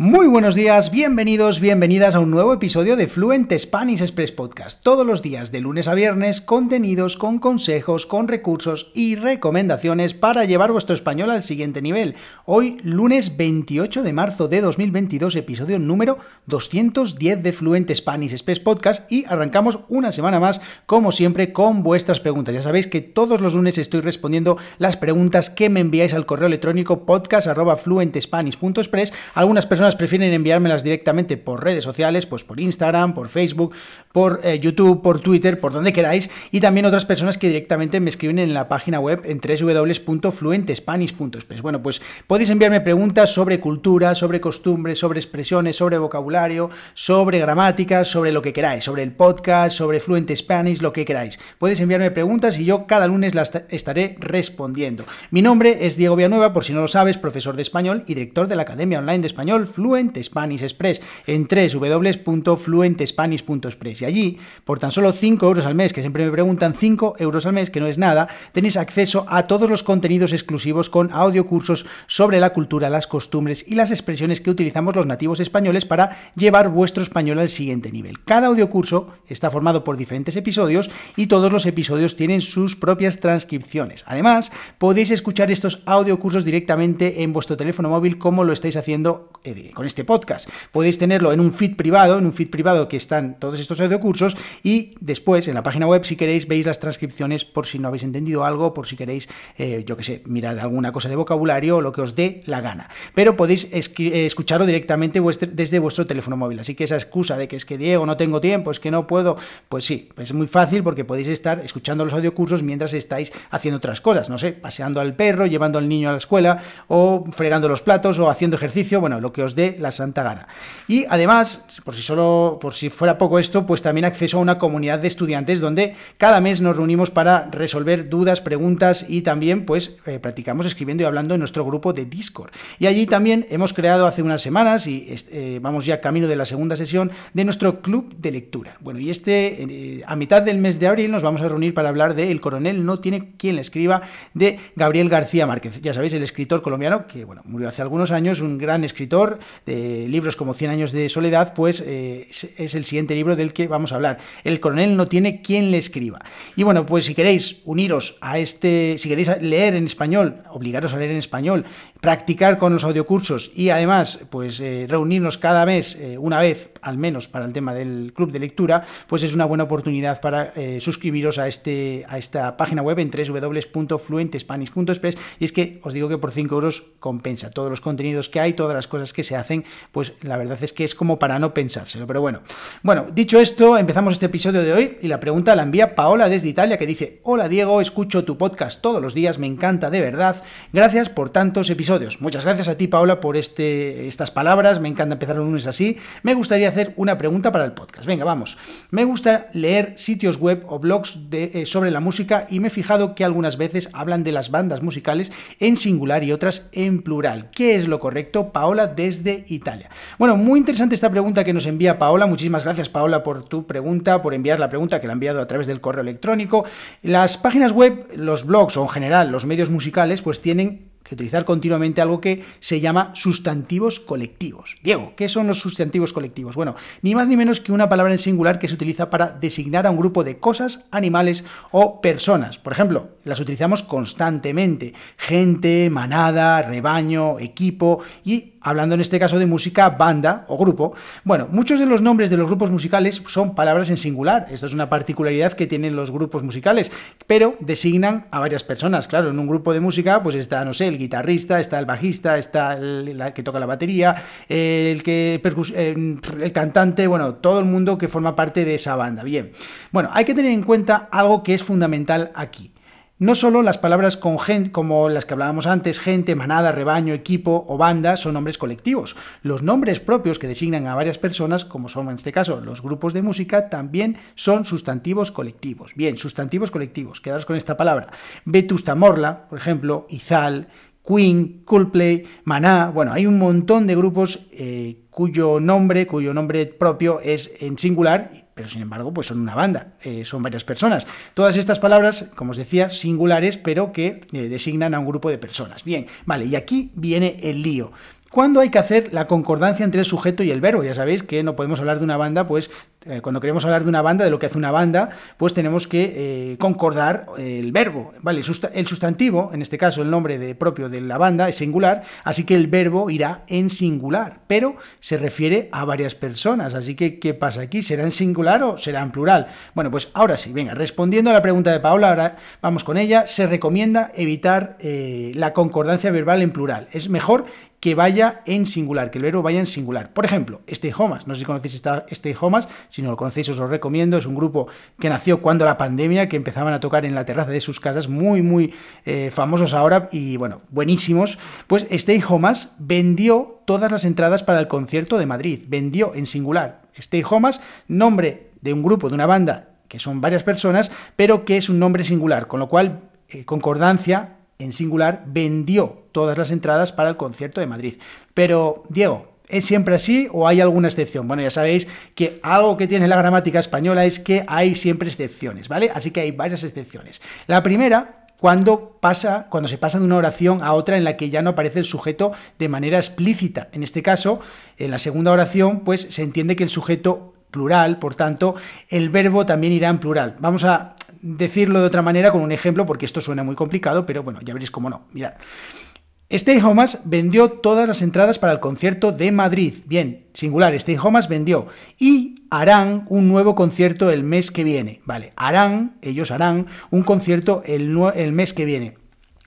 Muy buenos días, bienvenidos, bienvenidas a un nuevo episodio de Fluent Spanish Express Podcast. Todos los días, de lunes a viernes, contenidos con consejos, con recursos y recomendaciones para llevar vuestro español al siguiente nivel. Hoy, lunes 28 de marzo de 2022, episodio número 210 de Fluent Spanish Express Podcast y arrancamos una semana más, como siempre, con vuestras preguntas. Ya sabéis que todos los lunes estoy respondiendo las preguntas que me enviáis al correo electrónico podcast.fluentespanish.express. Algunas personas prefieren enviármelas directamente por redes sociales, pues por Instagram, por Facebook, por eh, YouTube, por Twitter, por donde queráis, y también otras personas que directamente me escriben en la página web en www.fluentespanish.es. Bueno, pues podéis enviarme preguntas sobre cultura, sobre costumbres, sobre expresiones, sobre vocabulario, sobre gramática, sobre lo que queráis, sobre el podcast, sobre Fluent Spanish, lo que queráis. Podéis enviarme preguntas y yo cada lunes las estaré respondiendo. Mi nombre es Diego Villanueva, por si no lo sabes, profesor de español y director de la Academia Online de Español Fluent Spanish Express en www.fluentespanish.express. Y allí, por tan solo 5 euros al mes, que siempre me preguntan 5 euros al mes, que no es nada, tenéis acceso a todos los contenidos exclusivos con audiocursos sobre la cultura, las costumbres y las expresiones que utilizamos los nativos españoles para llevar vuestro español al siguiente nivel. Cada audiocurso está formado por diferentes episodios y todos los episodios tienen sus propias transcripciones. Además, podéis escuchar estos audiocursos directamente en vuestro teléfono móvil como lo estáis haciendo con este podcast. Podéis tenerlo en un feed privado, en un feed privado que están todos estos audiocursos y después en la página web si queréis veis las transcripciones por si no habéis entendido algo, por si queréis, eh, yo que sé, mirar alguna cosa de vocabulario o lo que os dé la gana. Pero podéis eh, escucharlo directamente desde vuestro teléfono móvil. Así que esa excusa de que es que Diego no tengo tiempo, es que no puedo, pues sí, es muy fácil porque podéis estar escuchando los audiocursos mientras estáis haciendo otras cosas, no sé, paseando al perro, llevando al niño a la escuela o fregando los platos o haciendo ejercicio, bueno, lo que os dé la santa gana. Y además, por si solo, por si fuera poco esto, pues también acceso a una comunidad de estudiantes donde cada mes nos reunimos para resolver dudas, preguntas y también pues eh, practicamos escribiendo y hablando en nuestro grupo de Discord. Y allí también hemos creado hace unas semanas y eh, vamos ya camino de la segunda sesión de nuestro club de lectura. Bueno, y este eh, a mitad del mes de abril nos vamos a reunir para hablar de El coronel no tiene quien le escriba de Gabriel García Márquez. Ya sabéis, el escritor colombiano que bueno, murió hace algunos años, un gran escritor de libros como Cien años de soledad, pues eh, es el siguiente libro del que vamos a hablar. El coronel no tiene quien le escriba. Y bueno, pues si queréis uniros a este, si queréis leer en español, obligaros a leer en español, practicar con los audiocursos y además, pues eh, reunirnos cada mes, eh, una vez al menos para el tema del club de lectura, pues es una buena oportunidad para suscribiros a, este, a esta página web en www.fluentespanish.express y es que os digo que por 5 euros compensa todos los contenidos que hay, todas las cosas que se hacen, pues la verdad es que es como para no pensárselo. Pero bueno, bueno, dicho esto, empezamos este episodio de hoy y la pregunta la envía Paola desde Italia que dice, hola Diego, escucho tu podcast todos los días, me encanta de verdad, gracias por tantos episodios. Muchas gracias a ti Paola por este, estas palabras, me encanta empezar un lunes así. Me gustaría hacer una pregunta para el podcast. Venga, vamos. Me gusta leer sitios web o blogs de, eh, sobre la música y me he fijado que algunas veces hablan de las bandas musicales en singular y otras en plural. ¿Qué es lo correcto, Paola, desde Italia? Bueno, muy interesante esta pregunta que nos envía Paola. Muchísimas gracias, Paola, por tu pregunta, por enviar la pregunta que la ha enviado a través del correo electrónico. Las páginas web, los blogs o en general los medios musicales, pues tienen que utilizar continuamente algo que se llama sustantivos colectivos. Diego, ¿qué son los sustantivos colectivos? Bueno, ni más ni menos que una palabra en singular que se utiliza para designar a un grupo de cosas, animales o personas. Por ejemplo, las utilizamos constantemente. Gente, manada, rebaño, equipo y hablando en este caso de música, banda o grupo. Bueno, muchos de los nombres de los grupos musicales son palabras en singular. Esta es una particularidad que tienen los grupos musicales, pero designan a varias personas. Claro, en un grupo de música, pues está, no sé, el guitarrista, está el bajista, está el, que toca la batería, el que eh, el cantante, bueno, todo el mundo que forma parte de esa banda. Bien. Bueno, hay que tener en cuenta algo que es fundamental aquí. No solo las palabras con como las que hablábamos antes, gente, manada, rebaño, equipo o banda, son nombres colectivos. Los nombres propios que designan a varias personas, como son en este caso los grupos de música, también son sustantivos colectivos. Bien, sustantivos colectivos, quedaros con esta palabra. Vetusta Morla, por ejemplo, Izal, Queen, Coldplay, Maná, bueno, hay un montón de grupos eh, cuyo nombre, cuyo nombre propio es en singular, pero sin embargo, pues son una banda, eh, son varias personas. Todas estas palabras, como os decía, singulares, pero que eh, designan a un grupo de personas. Bien, vale, y aquí viene el lío. ¿Cuándo hay que hacer la concordancia entre el sujeto y el verbo? Ya sabéis que no podemos hablar de una banda, pues cuando queremos hablar de una banda, de lo que hace una banda, pues tenemos que eh, concordar el verbo. ¿vale? El sustantivo, en este caso el nombre de, propio de la banda, es singular, así que el verbo irá en singular, pero se refiere a varias personas. Así que, ¿qué pasa aquí? ¿Será en singular o será en plural? Bueno, pues ahora sí, venga, respondiendo a la pregunta de Paola, ahora vamos con ella, se recomienda evitar eh, la concordancia verbal en plural. Es mejor que vaya en singular, que el verbo vaya en singular. Por ejemplo, Stay Homas, no sé si conocéis Stay Homas, si no lo conocéis os lo recomiendo, es un grupo que nació cuando la pandemia, que empezaban a tocar en la terraza de sus casas, muy, muy eh, famosos ahora y bueno, buenísimos. Pues Stay Homas vendió todas las entradas para el concierto de Madrid, vendió en singular. Stay Homas, nombre de un grupo, de una banda, que son varias personas, pero que es un nombre singular, con lo cual eh, concordancia en singular, vendió todas las entradas para el concierto de Madrid. Pero, Diego, ¿es siempre así o hay alguna excepción? Bueno, ya sabéis que algo que tiene la gramática española es que hay siempre excepciones, ¿vale? Así que hay varias excepciones. La primera cuando pasa, cuando se pasa de una oración a otra en la que ya no aparece el sujeto de manera explícita. En este caso, en la segunda oración, pues se entiende que el sujeto plural, por tanto, el verbo también irá en plural. Vamos a decirlo de otra manera con un ejemplo, porque esto suena muy complicado, pero bueno, ya veréis cómo no. Mirad. Stay Homas vendió todas las entradas para el concierto de Madrid. Bien, singular, Stay Homas vendió. Y harán un nuevo concierto el mes que viene. Vale, harán, ellos harán un concierto el, mes que viene.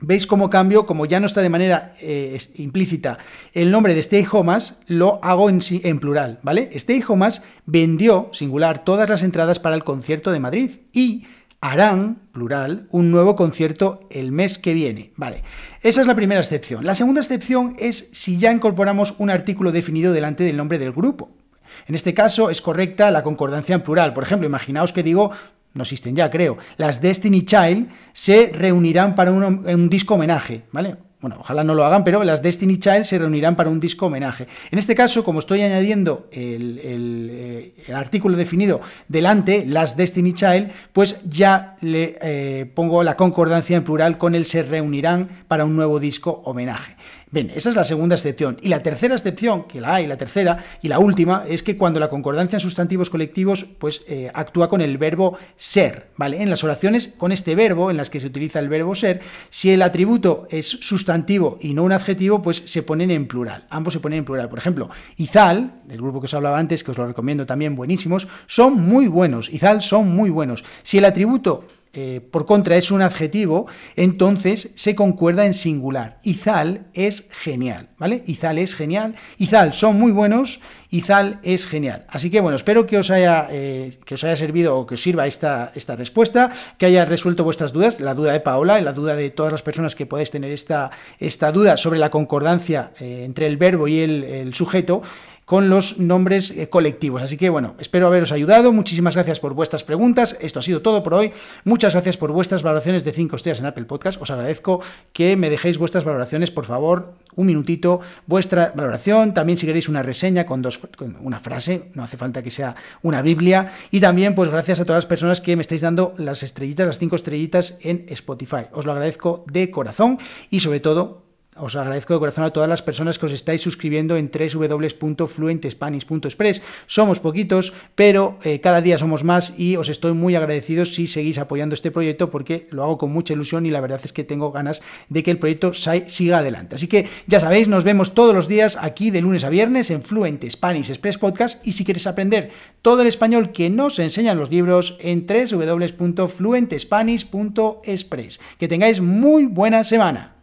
¿Veis cómo cambio? Como ya no está de manera eh, implícita el nombre de Stay Homas, lo hago en, en plural, ¿vale? Stay Homas vendió, singular, todas las entradas para el concierto de Madrid y harán, plural, un nuevo concierto el mes que viene. Vale, esa es la primera excepción. La segunda excepción es si ya incorporamos un artículo definido delante del nombre del grupo. En este caso es correcta la concordancia en plural. Por ejemplo, imaginaos que digo, no existen ya, creo, las Destiny Child se reunirán para un, un disco homenaje, ¿vale? Bueno, ojalá no lo hagan, pero las Destiny Child se reunirán para un disco homenaje. En este caso, como estoy añadiendo el, eh, artículo definido delante, las Destiny Child, pues ya le eh, pongo la concordancia en plural con el se reunirán para un nuevo disco homenaje. Bien, esa es la segunda excepción. Y la tercera excepción, que la hay, la tercera y la última, es que cuando la concordancia en sustantivos colectivos, pues eh, actúa con el verbo ser, ¿vale? En las oraciones con este verbo, en las que se utiliza el verbo ser, si el atributo es sustantivo y no un adjetivo, pues se ponen en plural. Ambos se ponen en plural. Por ejemplo, Izal, del grupo que os hablaba antes, que os lo recomiendo también, buenísimos, son muy buenos. Izal son muy buenos. Si el atributo eh, por contra es un adjetivo, entonces se concuerda en singular. Izal es genial, ¿vale? Izal es genial. Izal son muy buenos. Izal es genial. Así que bueno, espero que os haya, eh, que os haya servido o que os sirva esta, esta respuesta, que haya resuelto vuestras dudas, la duda de Paola y la duda de todas las personas que podéis tener esta, esta duda sobre la concordancia eh, entre el verbo y el sujeto con los nombres eh, colectivos. Así que bueno, espero haberos ayudado. Muchísimas gracias por vuestras preguntas. Esto ha sido todo por hoy. Muchas gracias por vuestras valoraciones de 5 estrellas en Apple Podcast. Os agradezco que me dejéis vuestras valoraciones, por favor, un minutito, vuestra valoración. También si queréis una reseña con, dos, con una frase, no hace falta que sea una Biblia. Y también, pues gracias a todas las personas que me estáis dando las estrellitas, las 5 estrellitas en Spotify. Os lo agradezco de corazón y sobre todo os agradezco de corazón a todas las personas que os estáis suscribiendo en www.fluentespanish.express. Somos poquitos, pero eh, cada día somos más y os estoy muy agradecido si seguís apoyando este proyecto porque lo hago con mucha ilusión y la verdad es que tengo ganas de que el proyecto siga adelante. Así que ya sabéis, nos vemos todos los días aquí de lunes a viernes en Fluent Spanish Express Podcast y si quieres aprender todo el español que nos enseñan los libros en www.fluentespanish.express. Que tengáis muy buena semana.